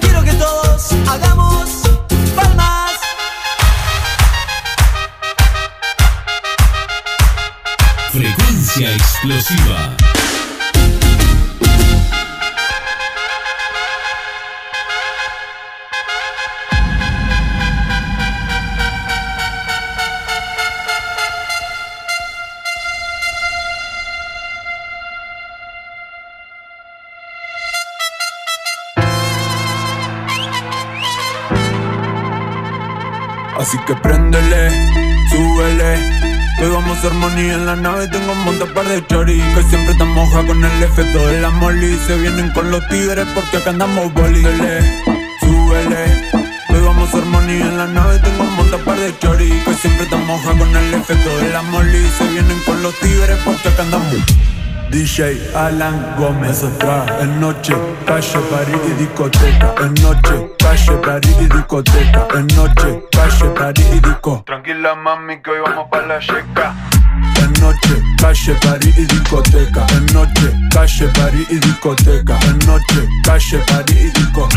Quiero que todos hagamos palmas. Frecuencia explosiva. Así que préndele, súbele. Hoy vamos a hacer money en la nave, tengo un montón par de chori Que siempre están moja con el efecto de la molly Se vienen con los tigres porque acá andamos boli Dele, súbele Hoy vamos a hacer money en la nave, tengo un montón par de chori Que siempre están moja con el efecto de la molly Se vienen con los tigres porque acá andamos. DJ Alan Gómez atrás En noche, calle, party y discoteca En noche, calle, party y discoteca. En noche, calle, party y disco. Tranquila mami que hoy vamos pa' la checa En noche, calle, party y discoteca. En noche, calle, party y discoteca. En noche, calle, party y disco.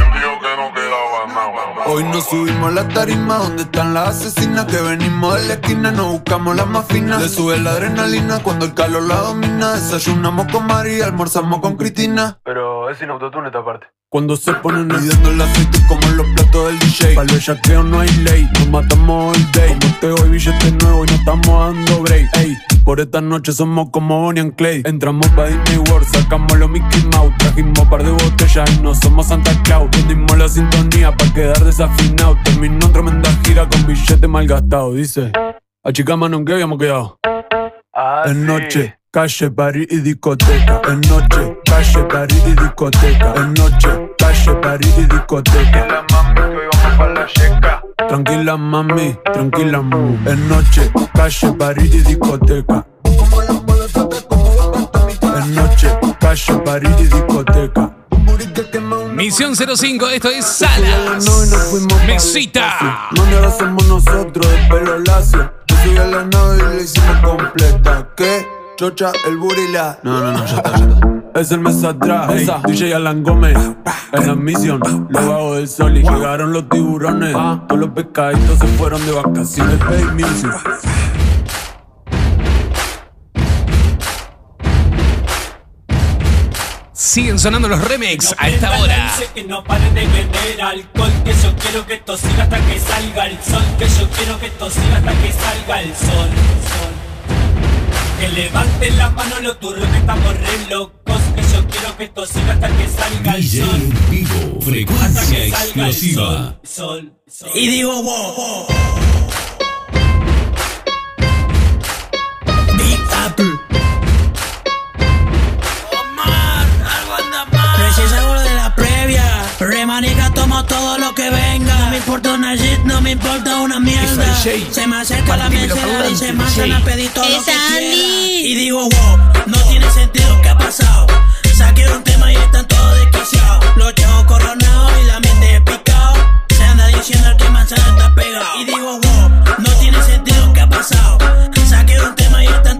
Hoy nos subimos a la tarima donde están las asesinas Que venimos de la esquina, nos buscamos las más finas. Le sube la adrenalina cuando el calor la domina. Desayunamos con María, almorzamos con Cristina. Pero es sin autotune esta parte. Cuando se ponen midiendo el aceite como en los platos del DJ Para el bellaqueo no hay ley, nos matamos el day. Como te hoy billete nuevo y no estamos dando break. Ey, por esta noche somos como Bonnie and Clay. Entramos pa' Disney World, sacamos los Mickey Mouse. Trajimos par de botellas y no somos Santa Claus. Vendimos la sintonía pa' quedar desafinado. Terminó en tremenda gira con billete mal gastado Dice, achicamos en que habíamos quedado. En noche, calle, party y discoteca En noche, calle, party y discoteca En noche, calle, party y discoteca. Tranquila mami, tranquila mami En noche, calle, party y discoteca. En noche, calle, party y discoteca. Misión 05, esto es Salas. Mesita. Mami, ahora somos nosotros de pelo lacio. Yo subí a la nave y la hicimos completa. ¿Qué? Chocha, el burila No, no, no, ya está, ya está es el mes atrás. Esa, DJ Alan Gómez, en la misión, debajo del sol y llegaron los tiburones. Todos los pescaditos se fueron de vacaciones. Hey, music. Siguen sonando los remix a esta hora. Dice que no paren de beber alcohol Que yo quiero que esto siga hasta que salga el sol Que yo quiero que esto siga hasta que salga el sol, sol. Que levanten la mano los turros que estamos re locos Que yo quiero que esto siga hasta que salga el DJ sol vivo, Hasta frecuencia que salga el explosiva. sol, sol, sol. Y digo wow Big previa. Remanica, tomo todo lo que venga. No me importa una shit, no me importa una mierda. Se me acerca la mensera y se mandan a pedir todo lo que quiera. Y digo, wow, no tiene sentido, ¿qué ha pasado? Saqué un tema y están todos desquiciados. Los chavos coronados y la mente picado. Se anda diciendo que manzana está pegado. Y digo, wow, no tiene sentido, ¿qué ha pasado? Saqué un tema y están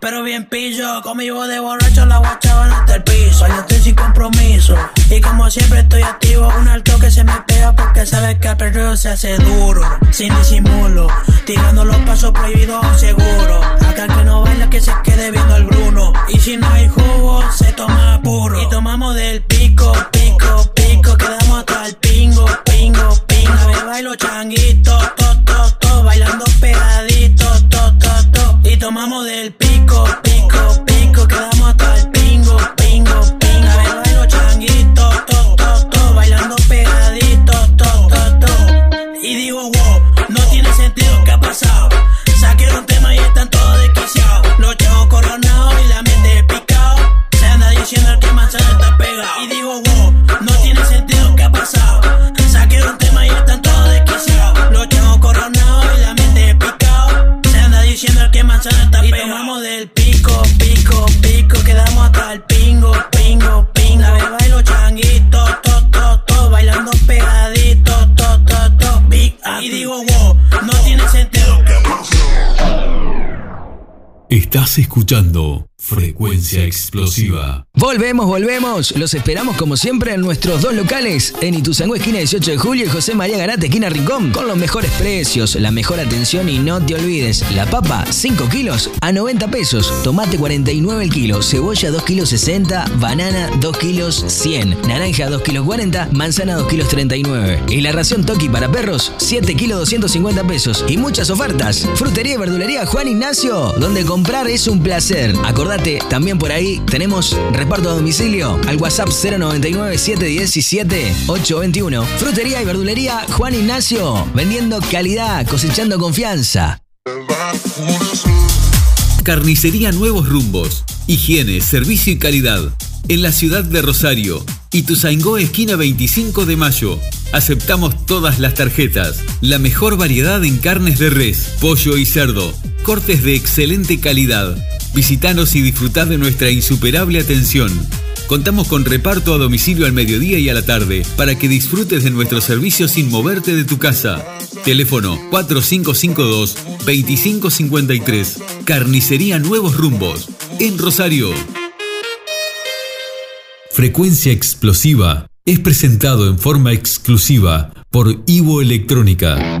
pero bien pillo. Conmigo de borracho la guachaban hasta el piso. Yo estoy sin compromiso. Y como siempre estoy activo, un alto que se me pega porque sabe que el perreo se hace duro. Sin disimulo, tirando los pasos prohibidos seguro. Acá el que no baila que se quede viendo el Bruno. Y si no hay jugo, se toma puro. Y tomamos del pico, pico, pico. Quedamos hasta el pingo, pingo, pingo. Me bailo changuito, to, to, to. Bailando pegadito, to, to, to. Y tomamos del pico, Estás escuchando Frecuencia Explosiva. Volvemos, volvemos. Los esperamos como siempre en nuestros dos locales, en Ituzaingó, esquina 18 de julio, y José María Garate, esquina Rincón, con los mejores precios, la mejor atención y no te olvides, la papa 5 kilos a 90 pesos, tomate 49 el kilo, cebolla 2 kilos 60, banana 2 kilos 100, naranja 2 kilos 40, manzana 2 kilos 39. Y la ración Toki para perros 7 kilos 250 pesos y muchas ofertas. Frutería y verdulería Juan Ignacio, donde comprar es un placer. Acordate, también por ahí tenemos reparto a domicilio al WhatsApp 099 717 821. Frutería y verdulería Juan Ignacio, vendiendo calidad, cosechando confianza. Carnicería Nuevos Rumbos. Higiene, servicio y calidad. En la ciudad de Rosario. Ituzaingó, esquina 25 de mayo. Aceptamos todas las tarjetas. La mejor variedad en carnes de res, pollo y cerdo. Cortes de excelente calidad. Visítanos y disfrutad de nuestra insuperable atención. Contamos con reparto a domicilio al mediodía y a la tarde para que disfrutes de nuestro servicio sin moverte de tu casa. Teléfono 4552-2553. Carnicería Nuevos Rumbos. En Rosario. Frecuencia Explosiva es presentado en forma exclusiva por Ivo Electrónica.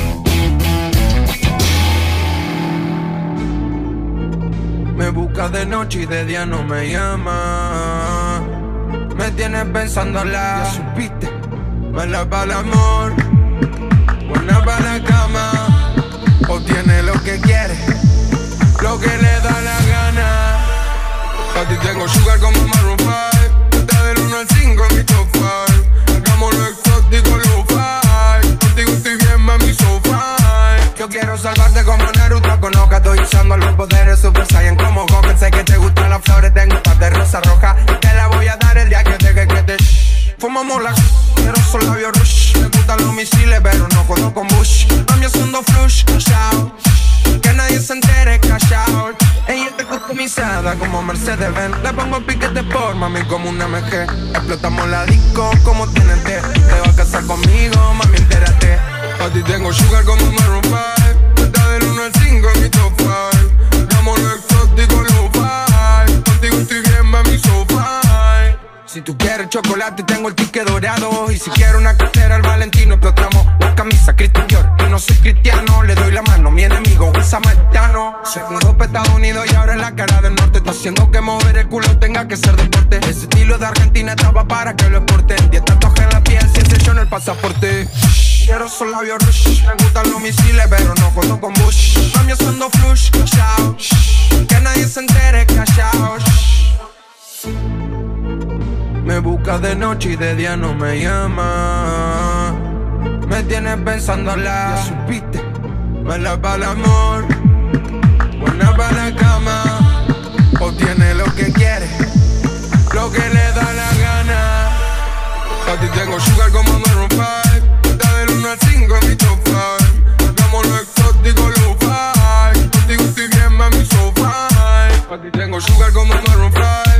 busca de noche y de día no me llama. Me tienes pensándola, ya supiste. Mala para el amor, buena para la cama. Obtiene lo que quiere, lo que le da la gana. A ti tengo sugar como Maroon 5. Está del 1 al 5 en mi top 5. Hagámoslo poderes Super Saiyan. Como Goku Sé que te gustan las flores, tengo un par de rosa roja Te la voy a dar el día que te que, te Fumamos la quiero solo labios rush. Me gustan los misiles pero no jodo con Bush. Mami haciendo flush, shout Que nadie se entere, cash out Ella está customizada como Mercedes-Benz. Le pongo piquete por mami como una MG Explotamos la disco como TNT Te vas a casar conmigo, mami entérate. A ti tengo sugar como Maroon 5 Está del 1 al 5 en mi top 5 Lo exótico, lo fine Contigo estoy bien, mami, so fine Si tú quieres chocolate, tengo el ticket dorado. Y si quiero una cartera, el Valentino Explotamos la camisa Christian Dior. Y no soy cristiano, le doy la mano Mi enemigo, un samaritano. Se mudó para Estados Unidos y ahora en la cara del norte Está haciendo que mover el culo tenga que ser deporte. Ese estilo de Argentina estaba para que lo exporten. Diez tatuajes en la piel, cien yo en el pasaporte Quiero solo labios rush. Me gustan los misiles, pero no jodo con Bush. Mami haciendo flush, shout Que nadie se entere, out Me busca de noche y de día no me llama. Me tienes pensándola Ya supiste. Mala para el amor. Buena para la cama. O tiene lo que quiere. Lo que le da la gana. A ti tengo sugar como Maroon 5 Está del 1 al 5 en mi top 5 Hagamos lo exótico, lo fine Contigo estoy bien, mami, so fine. A ti tengo sugar como 5 Está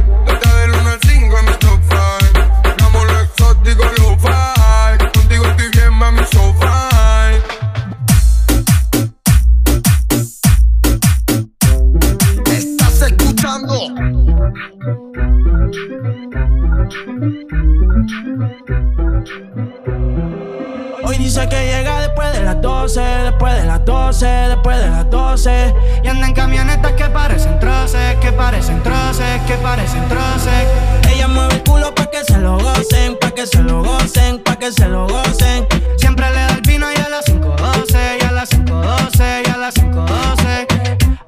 dice que llega después de las 12, después de las 12, después de las 12. Y anda en camionetas que parecen troces, que parecen troces, que parecen troces. Ella mueve el culo pa' que se lo gocen, pa' que se lo gocen, pa' que se lo gocen. Siempre le da el vino y a las 5.12, y a las 5.12, y a las 5.12.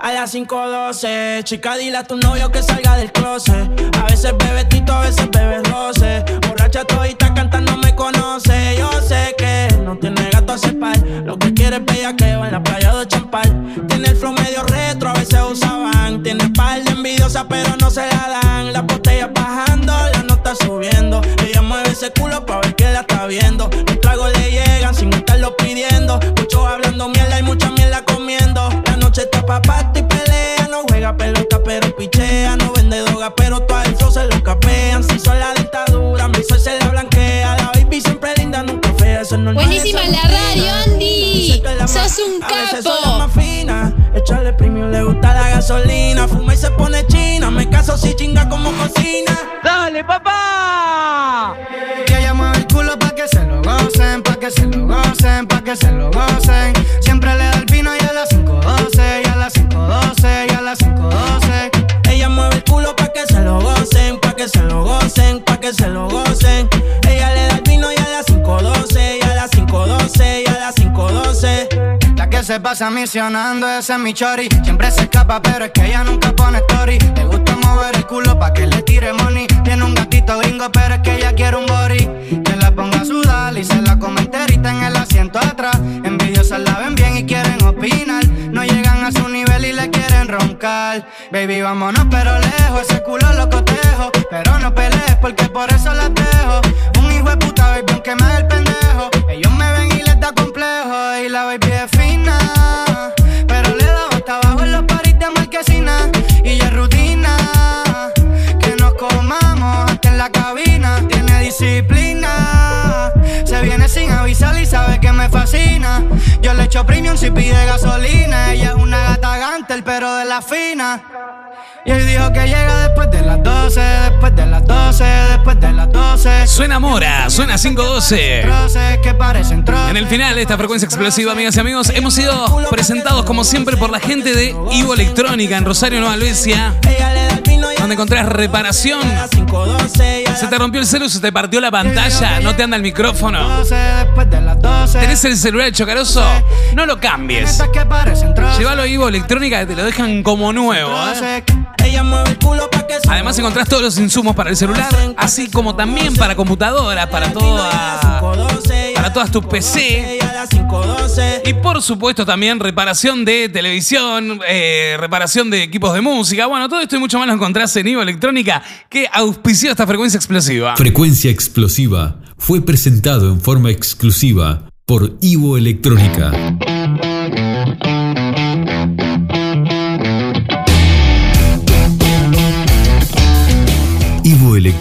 A las 5.12, chica, dile a tu novio que salga del closet. A veces bebe tito, a veces bebe roce. Borracha todita cantando me conoce. Yo sé que no tiene gato a cepar. Lo que quiere es bella que va en la playa de champal. Tiene el flow medio retro, a veces usaban. Tiene par de envidiosa, pero no se la dan. Las botellas bajando, la nota subiendo. Ella mueve ese culo pa' ver que la está viendo. Los tragos le llegan sin estarlo pidiendo. Muchos hablando mierda y mucha mierda comiendo. La noche está pa' pato y pelea. No juega pelota, pero pichea. No vende droga, pero todo flow se lo capean. Si son la dictadura, mi sol se la blanquea. La baby siempre linda, nunca fea. Eso no Buenísima la radio, Andy. Sos un A veces soy la capo. más fina. Echarle premium le gusta la gasolina. Fuma y se pone china. Me caso si chinga como cocina. ¡Dale, papá! Que mueve el culo pa' que se lo gocen, pa' que se lo gocen, pa' que se lo gocen. Siempre le se pasa misionando, ese es mi chori. Siempre se escapa, pero es que ella nunca pone story. Le gusta mover el culo pa' que le tire money. Tiene un gatito gringo, pero es que ella quiere un body. Que la ponga a sudar y se la come enterita en el asiento atrás. Envidiosas la ven bien y quieren opinar. No llegan a su nivel y le quieren roncar. Baby, vámonos, pero lejos. Ese culo lo cotejo. Pero no pelees porque por eso las dejo. Un hijo de puta, baby, aunque me el pendejo. Disciplina. Se viene sin avisar y sabe que me fascina. Yo le echo premium si pide gasolina. Ella es una gata gantel, pero de la fina. Y él dijo que llega después de las 12, después de las 12, después de las 12. Suena Mora, suena 512. Troces que parecen troces. En el final de esta frecuencia explosiva, amigas y amigos, hemos sido presentados como siempre por la gente de Ivo Electrónica en Rosario, Nueva Albesia, donde encontrás reparación. Se te rompió el celu, se te partió la pantalla, no te anda el micrófono. 12, después de las 12. ¿Tenés el celular chocaroso? No lo cambies. Llévalo a Ivo Electrónica que te lo dejan como nuevo. ¿eh? Además encontrás todos los insumos para el celular, así como también para computadora, para toda, para todas tus PC. Y por supuesto también reparación de televisión, eh, reparación de equipos de música. Bueno, todo esto y mucho más lo encontrás en Ivo Electrónica, que auspició esta frecuencia explosiva. Frecuencia Explosiva fue presentado en forma exclusiva por Ivo Electrónica.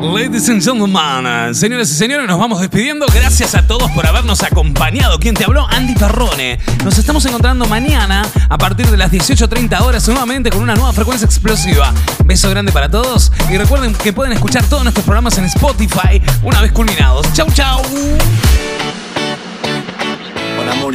Ladies and gentlemen, señores y señores, nos vamos despidiendo. Gracias a todos por habernos acompañado. Quien te habló, Andy Perrone. Nos estamos encontrando mañana a partir de las 18.30 horas nuevamente con una nueva frecuencia explosiva. Beso grande para todos y recuerden que pueden escuchar todos nuestros programas en Spotify una vez culminados. Chau, chau. Con amor,